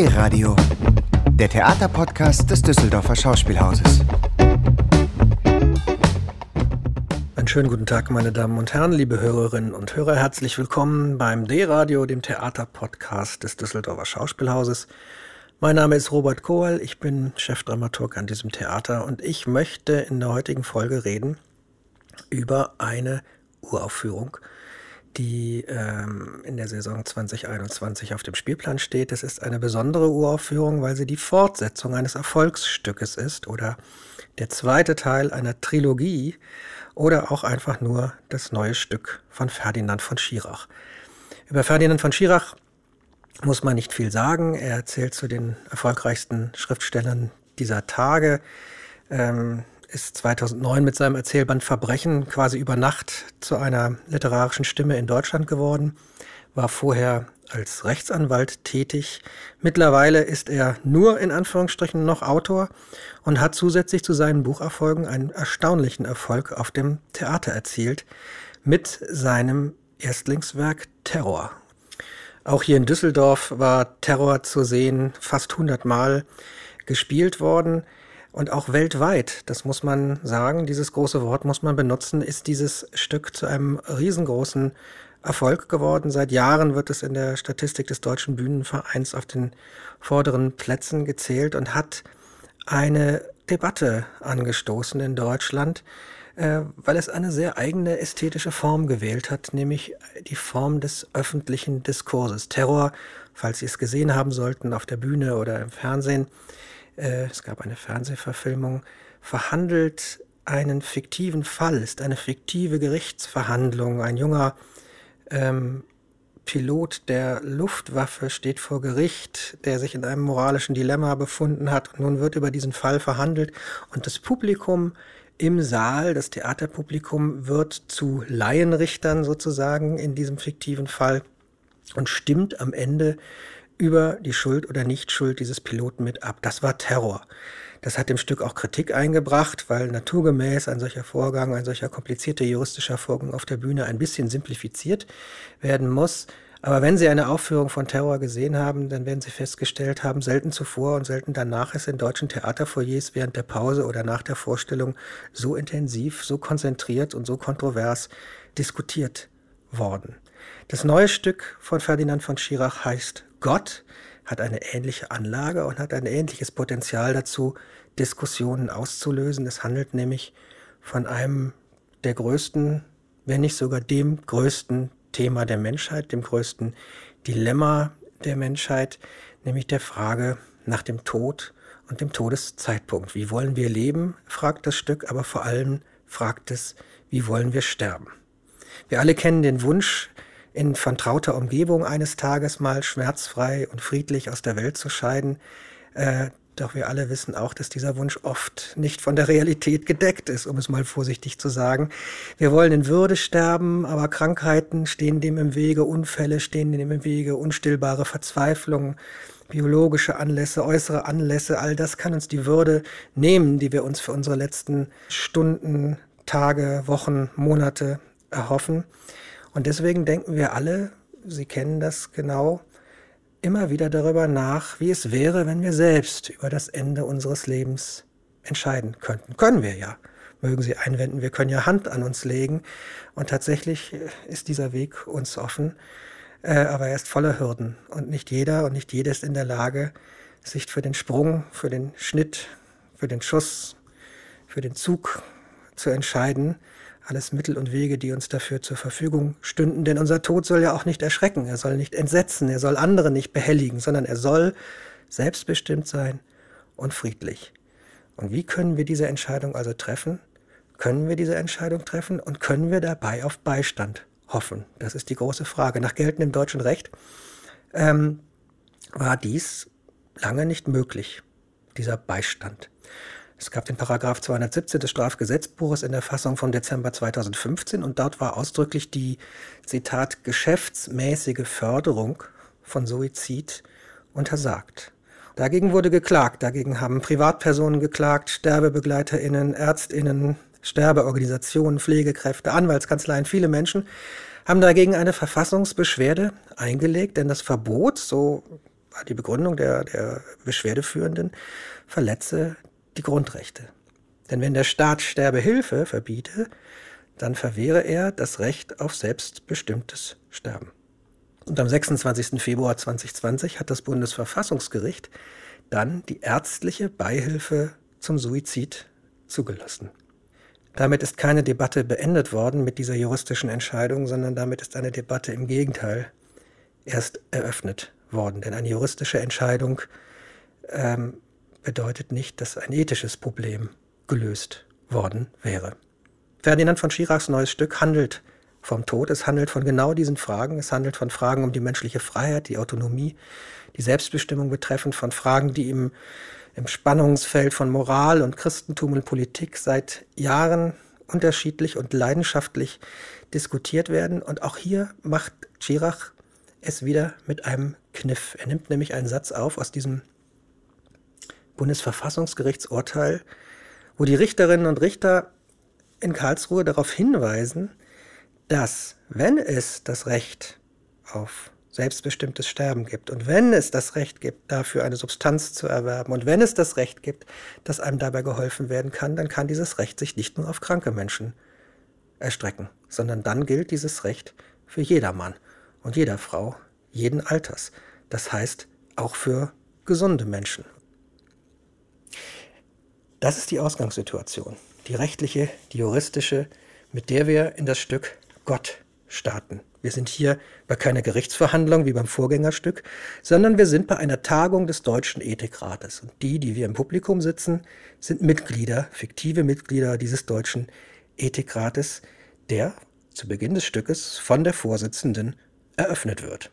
D-Radio, der Theaterpodcast des Düsseldorfer Schauspielhauses. Einen schönen guten Tag, meine Damen und Herren, liebe Hörerinnen und Hörer. Herzlich willkommen beim D-Radio, dem Theaterpodcast des Düsseldorfer Schauspielhauses. Mein Name ist Robert Kohl, ich bin Chefdramaturg an diesem Theater und ich möchte in der heutigen Folge reden über eine Uraufführung, die ähm, in der Saison 2021 auf dem Spielplan steht. Es ist eine besondere Uraufführung, weil sie die Fortsetzung eines Erfolgsstückes ist oder der zweite Teil einer Trilogie oder auch einfach nur das neue Stück von Ferdinand von Schirach. Über Ferdinand von Schirach muss man nicht viel sagen. Er zählt zu den erfolgreichsten Schriftstellern dieser Tage. Ähm, ist 2009 mit seinem Erzählband Verbrechen quasi über Nacht zu einer literarischen Stimme in Deutschland geworden, war vorher als Rechtsanwalt tätig. Mittlerweile ist er nur in Anführungsstrichen noch Autor und hat zusätzlich zu seinen Bucherfolgen einen erstaunlichen Erfolg auf dem Theater erzielt mit seinem Erstlingswerk Terror. Auch hier in Düsseldorf war Terror zu sehen, fast 100 Mal gespielt worden. Und auch weltweit, das muss man sagen, dieses große Wort muss man benutzen, ist dieses Stück zu einem riesengroßen Erfolg geworden. Seit Jahren wird es in der Statistik des Deutschen Bühnenvereins auf den vorderen Plätzen gezählt und hat eine Debatte angestoßen in Deutschland, äh, weil es eine sehr eigene ästhetische Form gewählt hat, nämlich die Form des öffentlichen Diskurses. Terror, falls Sie es gesehen haben sollten, auf der Bühne oder im Fernsehen, äh, es gab eine Fernsehverfilmung, verhandelt einen fiktiven Fall, ist eine fiktive Gerichtsverhandlung. Ein junger ähm, Pilot der Luftwaffe steht vor Gericht, der sich in einem moralischen Dilemma befunden hat. Und nun wird über diesen Fall verhandelt und das Publikum im Saal, das Theaterpublikum wird zu Laienrichtern sozusagen in diesem fiktiven Fall und stimmt am Ende über die Schuld oder Nichtschuld dieses Piloten mit ab. Das war Terror. Das hat dem Stück auch Kritik eingebracht, weil naturgemäß ein solcher Vorgang, ein solcher komplizierter juristischer Vorgang auf der Bühne ein bisschen simplifiziert werden muss. Aber wenn Sie eine Aufführung von Terror gesehen haben, dann werden Sie festgestellt haben, selten zuvor und selten danach ist in deutschen Theaterfoyers während der Pause oder nach der Vorstellung so intensiv, so konzentriert und so kontrovers diskutiert worden. Das neue Stück von Ferdinand von Schirach heißt Gott, hat eine ähnliche Anlage und hat ein ähnliches Potenzial dazu, Diskussionen auszulösen. Es handelt nämlich von einem der größten, wenn nicht sogar dem größten Thema der Menschheit, dem größten Dilemma der Menschheit, nämlich der Frage nach dem Tod und dem Todeszeitpunkt. Wie wollen wir leben, fragt das Stück, aber vor allem fragt es, wie wollen wir sterben. Wir alle kennen den Wunsch, in vertrauter Umgebung eines Tages mal schmerzfrei und friedlich aus der Welt zu scheiden. Äh, doch wir alle wissen auch, dass dieser Wunsch oft nicht von der Realität gedeckt ist, um es mal vorsichtig zu sagen. Wir wollen in Würde sterben, aber Krankheiten stehen dem im Wege, Unfälle stehen dem im Wege, unstillbare Verzweiflung, biologische Anlässe, äußere Anlässe, all das kann uns die Würde nehmen, die wir uns für unsere letzten Stunden, Tage, Wochen, Monate erhoffen. Und deswegen denken wir alle, Sie kennen das genau, immer wieder darüber nach, wie es wäre, wenn wir selbst über das Ende unseres Lebens entscheiden könnten. Können wir ja. Mögen Sie einwenden, wir können ja Hand an uns legen. Und tatsächlich ist dieser Weg uns offen, äh, aber er ist voller Hürden. Und nicht jeder und nicht jede ist in der Lage, sich für den Sprung, für den Schnitt, für den Schuss, für den Zug zu entscheiden alles Mittel und Wege, die uns dafür zur Verfügung stünden. Denn unser Tod soll ja auch nicht erschrecken, er soll nicht entsetzen, er soll andere nicht behelligen, sondern er soll selbstbestimmt sein und friedlich. Und wie können wir diese Entscheidung also treffen? Können wir diese Entscheidung treffen und können wir dabei auf Beistand hoffen? Das ist die große Frage. Nach geltendem deutschen Recht ähm, war dies lange nicht möglich, dieser Beistand. Es gab den Paragraph 217 des Strafgesetzbuches in der Fassung vom Dezember 2015 und dort war ausdrücklich die, Zitat, geschäftsmäßige Förderung von Suizid untersagt. Dagegen wurde geklagt, dagegen haben Privatpersonen geklagt, SterbebegleiterInnen, ÄrztInnen, Sterbeorganisationen, Pflegekräfte, Anwaltskanzleien, viele Menschen haben dagegen eine Verfassungsbeschwerde eingelegt, denn das Verbot, so war die Begründung der, der Beschwerdeführenden, verletze die Grundrechte. Denn wenn der Staat Sterbehilfe verbiete, dann verwehre er das Recht auf selbstbestimmtes Sterben. Und am 26. Februar 2020 hat das Bundesverfassungsgericht dann die ärztliche Beihilfe zum Suizid zugelassen. Damit ist keine Debatte beendet worden mit dieser juristischen Entscheidung, sondern damit ist eine Debatte im Gegenteil erst eröffnet worden. Denn eine juristische Entscheidung ähm, bedeutet nicht, dass ein ethisches Problem gelöst worden wäre. Ferdinand von Schirachs neues Stück handelt vom Tod, es handelt von genau diesen Fragen, es handelt von Fragen um die menschliche Freiheit, die Autonomie, die Selbstbestimmung betreffend, von Fragen, die im, im Spannungsfeld von Moral und Christentum und Politik seit Jahren unterschiedlich und leidenschaftlich diskutiert werden. Und auch hier macht Schirach es wieder mit einem Kniff. Er nimmt nämlich einen Satz auf aus diesem Bundesverfassungsgerichtsurteil, wo die Richterinnen und Richter in Karlsruhe darauf hinweisen, dass wenn es das Recht auf selbstbestimmtes Sterben gibt und wenn es das Recht gibt, dafür eine Substanz zu erwerben und wenn es das Recht gibt, dass einem dabei geholfen werden kann, dann kann dieses Recht sich nicht nur auf kranke Menschen erstrecken, sondern dann gilt dieses Recht für jedermann und jeder Frau, jeden Alters. Das heißt auch für gesunde Menschen. Das ist die Ausgangssituation, die rechtliche, die juristische, mit der wir in das Stück Gott starten. Wir sind hier bei keiner Gerichtsverhandlung wie beim Vorgängerstück, sondern wir sind bei einer Tagung des Deutschen Ethikrates. Und die, die wir im Publikum sitzen, sind Mitglieder, fiktive Mitglieder dieses Deutschen Ethikrates, der zu Beginn des Stückes von der Vorsitzenden eröffnet wird.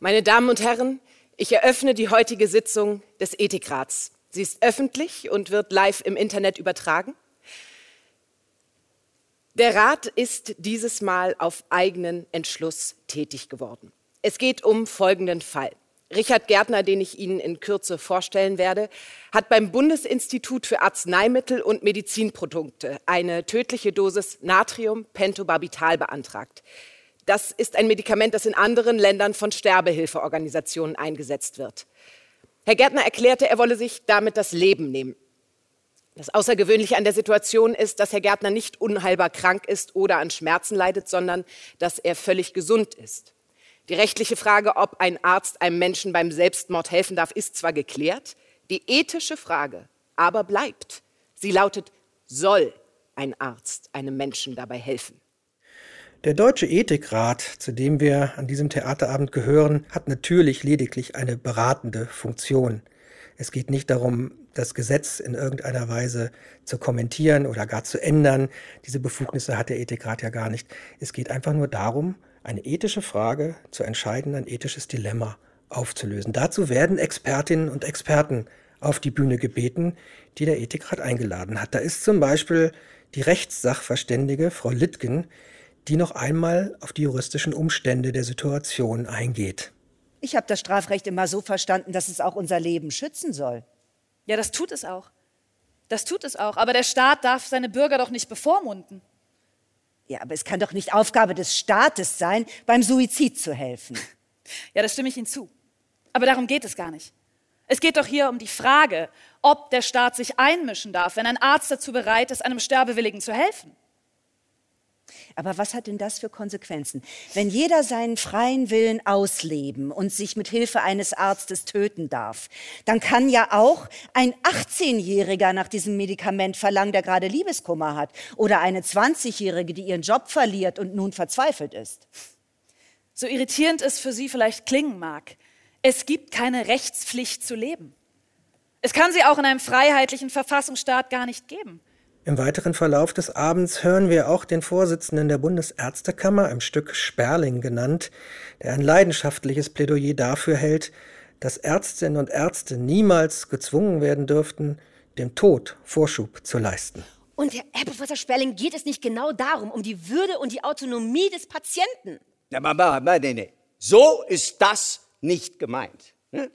Meine Damen und Herren, ich eröffne die heutige Sitzung des Ethikrats. Sie ist öffentlich und wird live im Internet übertragen. Der Rat ist dieses Mal auf eigenen Entschluss tätig geworden. Es geht um folgenden Fall. Richard Gärtner, den ich Ihnen in Kürze vorstellen werde, hat beim Bundesinstitut für Arzneimittel und Medizinprodukte eine tödliche Dosis Natrium-Pentobarbital beantragt. Das ist ein Medikament, das in anderen Ländern von Sterbehilfeorganisationen eingesetzt wird. Herr Gärtner erklärte, er wolle sich damit das Leben nehmen. Das Außergewöhnliche an der Situation ist, dass Herr Gärtner nicht unheilbar krank ist oder an Schmerzen leidet, sondern dass er völlig gesund ist. Die rechtliche Frage, ob ein Arzt einem Menschen beim Selbstmord helfen darf, ist zwar geklärt, die ethische Frage aber bleibt. Sie lautet, soll ein Arzt einem Menschen dabei helfen? Der Deutsche Ethikrat, zu dem wir an diesem Theaterabend gehören, hat natürlich lediglich eine beratende Funktion. Es geht nicht darum, das Gesetz in irgendeiner Weise zu kommentieren oder gar zu ändern. Diese Befugnisse hat der Ethikrat ja gar nicht. Es geht einfach nur darum, eine ethische Frage zu entscheiden, ein ethisches Dilemma aufzulösen. Dazu werden Expertinnen und Experten auf die Bühne gebeten, die der Ethikrat eingeladen hat. Da ist zum Beispiel die Rechtssachverständige Frau Littgen, die noch einmal auf die juristischen Umstände der Situation eingeht. Ich habe das Strafrecht immer so verstanden, dass es auch unser Leben schützen soll. Ja, das tut es auch. Das tut es auch. Aber der Staat darf seine Bürger doch nicht bevormunden. Ja, aber es kann doch nicht Aufgabe des Staates sein, beim Suizid zu helfen. Ja, das stimme ich Ihnen zu. Aber darum geht es gar nicht. Es geht doch hier um die Frage, ob der Staat sich einmischen darf, wenn ein Arzt dazu bereit ist, einem Sterbewilligen zu helfen. Aber was hat denn das für Konsequenzen? Wenn jeder seinen freien Willen ausleben und sich mit Hilfe eines Arztes töten darf, dann kann ja auch ein 18-Jähriger nach diesem Medikament verlangen, der gerade Liebeskummer hat, oder eine 20-Jährige, die ihren Job verliert und nun verzweifelt ist. So irritierend es für Sie vielleicht klingen mag, es gibt keine Rechtspflicht zu leben. Es kann sie auch in einem freiheitlichen Verfassungsstaat gar nicht geben. Im weiteren Verlauf des Abends hören wir auch den Vorsitzenden der Bundesärztekammer, im Stück Sperling genannt, der ein leidenschaftliches Plädoyer dafür hält, dass Ärztinnen und Ärzte niemals gezwungen werden dürften, dem Tod Vorschub zu leisten. Und Herr, Herr Professor Sperling, geht es nicht genau darum, um die Würde und die Autonomie des Patienten? Na, Mama, nee, nee. So ist das nicht gemeint. Ne?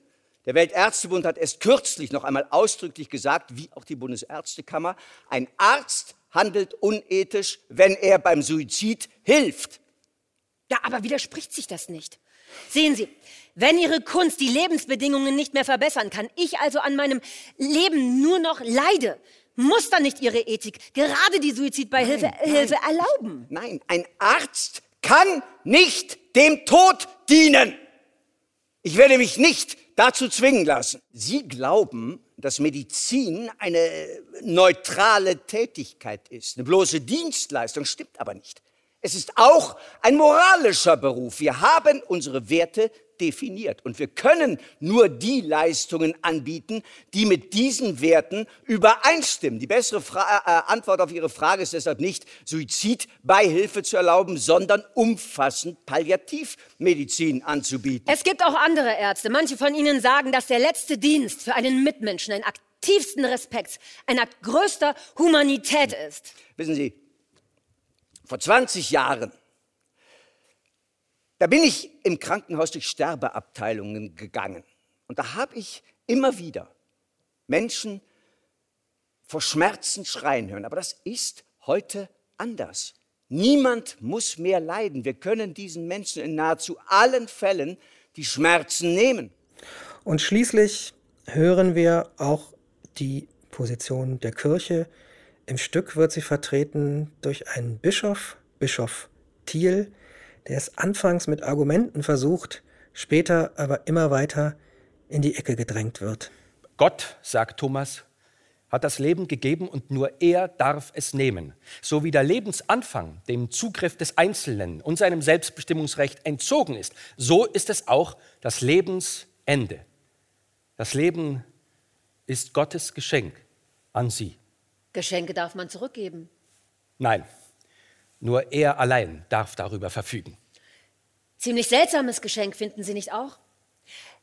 Der Weltärztebund hat erst kürzlich noch einmal ausdrücklich gesagt, wie auch die Bundesärztekammer, ein Arzt handelt unethisch, wenn er beim Suizid hilft. Ja, aber widerspricht sich das nicht? Sehen Sie, wenn Ihre Kunst die Lebensbedingungen nicht mehr verbessern kann, ich also an meinem Leben nur noch leide, muss dann nicht Ihre Ethik gerade die Suizidbeihilfe Nein, Hilfe erlauben? Nein, ein Arzt kann nicht dem Tod dienen. Ich werde mich nicht dazu zwingen lassen. Sie glauben, dass Medizin eine neutrale Tätigkeit ist, eine bloße Dienstleistung, stimmt aber nicht. Es ist auch ein moralischer Beruf. Wir haben unsere Werte definiert und wir können nur die Leistungen anbieten, die mit diesen Werten übereinstimmen. Die bessere Fra äh, Antwort auf Ihre Frage ist deshalb nicht, Suizidbeihilfe zu erlauben, sondern umfassend Palliativmedizin anzubieten. Es gibt auch andere Ärzte. Manche von ihnen sagen, dass der letzte Dienst für einen Mitmenschen ein Akt tiefsten Respekts, ein Akt größter Humanität ist. Wissen Sie, vor 20 Jahren, da bin ich im Krankenhaus durch Sterbeabteilungen gegangen. Und da habe ich immer wieder Menschen vor Schmerzen schreien hören. Aber das ist heute anders. Niemand muss mehr leiden. Wir können diesen Menschen in nahezu allen Fällen die Schmerzen nehmen. Und schließlich hören wir auch die Position der Kirche. Im Stück wird sie vertreten durch einen Bischof, Bischof Thiel, der es anfangs mit Argumenten versucht, später aber immer weiter in die Ecke gedrängt wird. Gott, sagt Thomas, hat das Leben gegeben und nur er darf es nehmen. So wie der Lebensanfang dem Zugriff des Einzelnen und seinem Selbstbestimmungsrecht entzogen ist, so ist es auch das Lebensende. Das Leben ist Gottes Geschenk an sie. Geschenke darf man zurückgeben. Nein, nur er allein darf darüber verfügen. Ziemlich seltsames Geschenk, finden Sie nicht auch?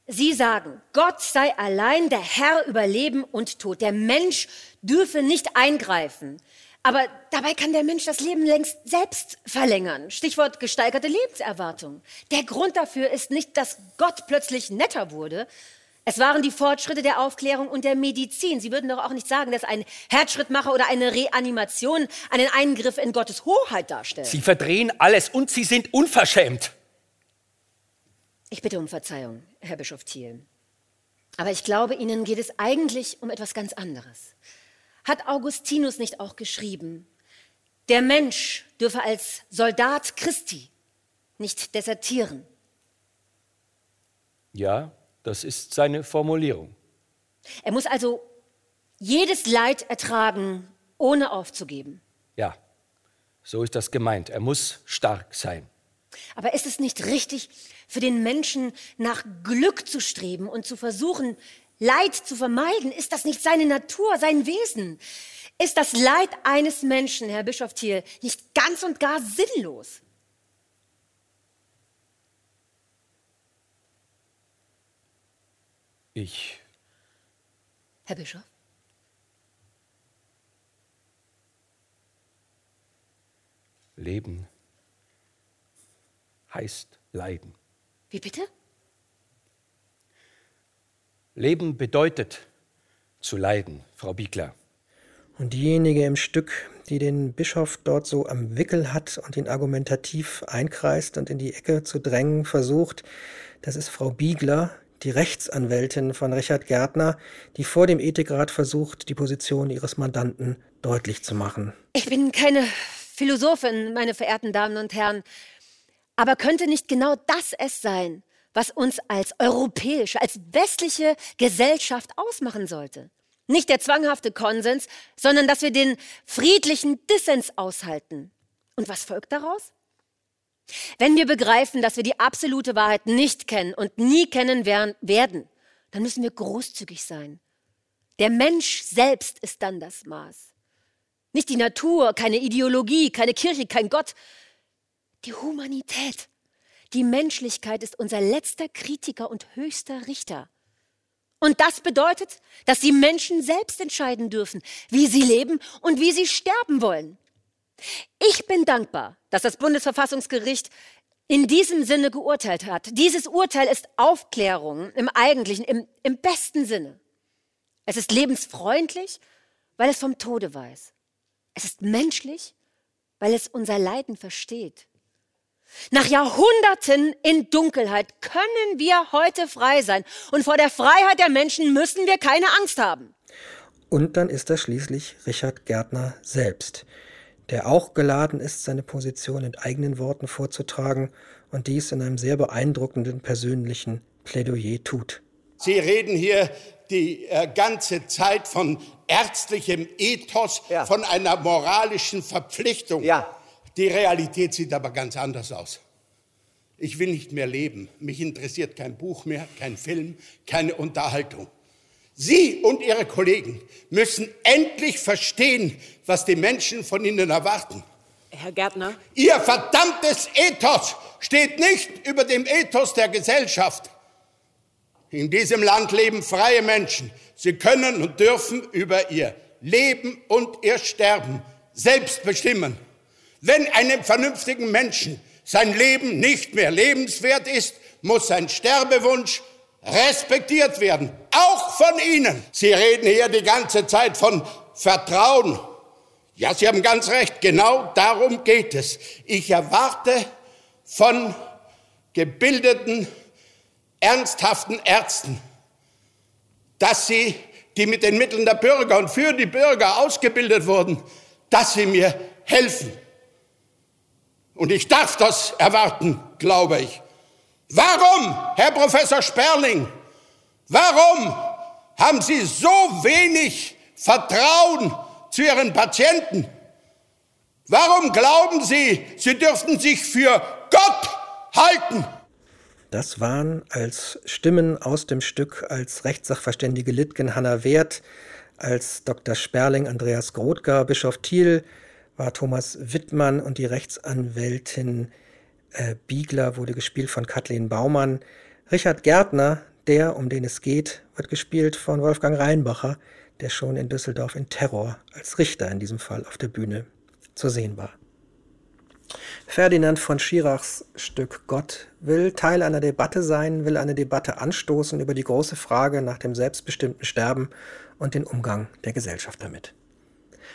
Sie sagen, Gott sei allein der Herr über Leben und Tod. Der Mensch dürfe nicht eingreifen. Aber dabei kann der Mensch das Leben längst selbst verlängern. Stichwort gesteigerte Lebenserwartung. Der Grund dafür ist nicht, dass Gott plötzlich netter wurde. Es waren die Fortschritte der Aufklärung und der Medizin. Sie würden doch auch nicht sagen, dass ein Herzschrittmacher oder eine Reanimation einen Eingriff in Gottes Hoheit darstellt. Sie verdrehen alles und sie sind unverschämt. Ich bitte um Verzeihung, Herr Bischof Thiel. Aber ich glaube, Ihnen geht es eigentlich um etwas ganz anderes. Hat Augustinus nicht auch geschrieben, der Mensch dürfe als Soldat Christi nicht desertieren? Ja, das ist seine Formulierung. Er muss also jedes Leid ertragen, ohne aufzugeben. Ja, so ist das gemeint. Er muss stark sein. Aber ist es nicht richtig, für den Menschen nach Glück zu streben und zu versuchen, Leid zu vermeiden? Ist das nicht seine Natur, sein Wesen? Ist das Leid eines Menschen, Herr Bischof Thiel, nicht ganz und gar sinnlos? Ich. Herr Bischof? Leben heißt Leiden. Wie bitte? Leben bedeutet zu leiden, Frau Biegler. Und diejenige im Stück, die den Bischof dort so am Wickel hat und ihn argumentativ einkreist und in die Ecke zu drängen versucht, das ist Frau Biegler, die Rechtsanwältin von Richard Gärtner, die vor dem Ethikrat versucht, die Position ihres Mandanten deutlich zu machen. Ich bin keine Philosophin, meine verehrten Damen und Herren. Aber könnte nicht genau das es sein, was uns als europäische, als westliche Gesellschaft ausmachen sollte? Nicht der zwanghafte Konsens, sondern dass wir den friedlichen Dissens aushalten. Und was folgt daraus? Wenn wir begreifen, dass wir die absolute Wahrheit nicht kennen und nie kennen werden, dann müssen wir großzügig sein. Der Mensch selbst ist dann das Maß. Nicht die Natur, keine Ideologie, keine Kirche, kein Gott, die Humanität. Die Menschlichkeit ist unser letzter Kritiker und höchster Richter. Und das bedeutet, dass die Menschen selbst entscheiden dürfen, wie sie leben und wie sie sterben wollen. Ich bin dankbar, dass das Bundesverfassungsgericht in diesem Sinne geurteilt hat. Dieses Urteil ist Aufklärung im eigentlichen, im, im besten Sinne. Es ist lebensfreundlich, weil es vom Tode weiß. Es ist menschlich, weil es unser Leiden versteht. Nach Jahrhunderten in Dunkelheit können wir heute frei sein. Und vor der Freiheit der Menschen müssen wir keine Angst haben. Und dann ist da schließlich Richard Gärtner selbst, der auch geladen ist, seine Position in eigenen Worten vorzutragen und dies in einem sehr beeindruckenden persönlichen Plädoyer tut. Sie reden hier die äh, ganze Zeit von ärztlichem Ethos, ja. von einer moralischen Verpflichtung. Ja. Die Realität sieht aber ganz anders aus. Ich will nicht mehr leben. Mich interessiert kein Buch mehr, kein Film, keine Unterhaltung. Sie und Ihre Kollegen müssen endlich verstehen, was die Menschen von Ihnen erwarten. Herr Gärtner? Ihr verdammtes Ethos steht nicht über dem Ethos der Gesellschaft. In diesem Land leben freie Menschen. Sie können und dürfen über ihr Leben und ihr Sterben selbst bestimmen. Wenn einem vernünftigen Menschen sein Leben nicht mehr lebenswert ist, muss sein Sterbewunsch respektiert werden, auch von Ihnen. Sie reden hier die ganze Zeit von Vertrauen. Ja, Sie haben ganz recht, genau darum geht es. Ich erwarte von gebildeten, ernsthaften Ärzten, dass sie, die mit den Mitteln der Bürger und für die Bürger ausgebildet wurden, dass sie mir helfen. Und ich darf das erwarten, glaube ich. Warum, Herr Professor Sperling, warum haben Sie so wenig Vertrauen zu Ihren Patienten? Warum glauben Sie, Sie dürften sich für Gott halten? Das waren als Stimmen aus dem Stück als Rechtssachverständige Litgen Hanna Wert, als Dr. Sperling Andreas Grothgar, Bischof Thiel war Thomas Wittmann und die Rechtsanwältin äh, Biegler wurde gespielt von Kathleen Baumann. Richard Gärtner, der, um den es geht, wird gespielt von Wolfgang Reinbacher, der schon in Düsseldorf in Terror als Richter in diesem Fall auf der Bühne zu sehen war. Ferdinand von Schirachs Stück Gott will Teil einer Debatte sein, will eine Debatte anstoßen über die große Frage nach dem selbstbestimmten Sterben und den Umgang der Gesellschaft damit.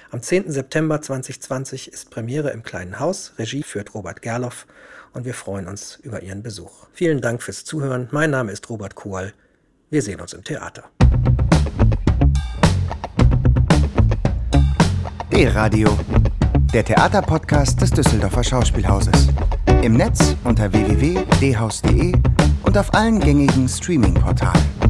Am 10. September 2020 ist Premiere im Kleinen Haus. Regie führt Robert Gerloff und wir freuen uns über Ihren Besuch. Vielen Dank fürs Zuhören. Mein Name ist Robert Kohl. Wir sehen uns im Theater. D-Radio, der Theaterpodcast des Düsseldorfer Schauspielhauses. Im Netz unter www.dhaus.de und auf allen gängigen Streaming-Portalen.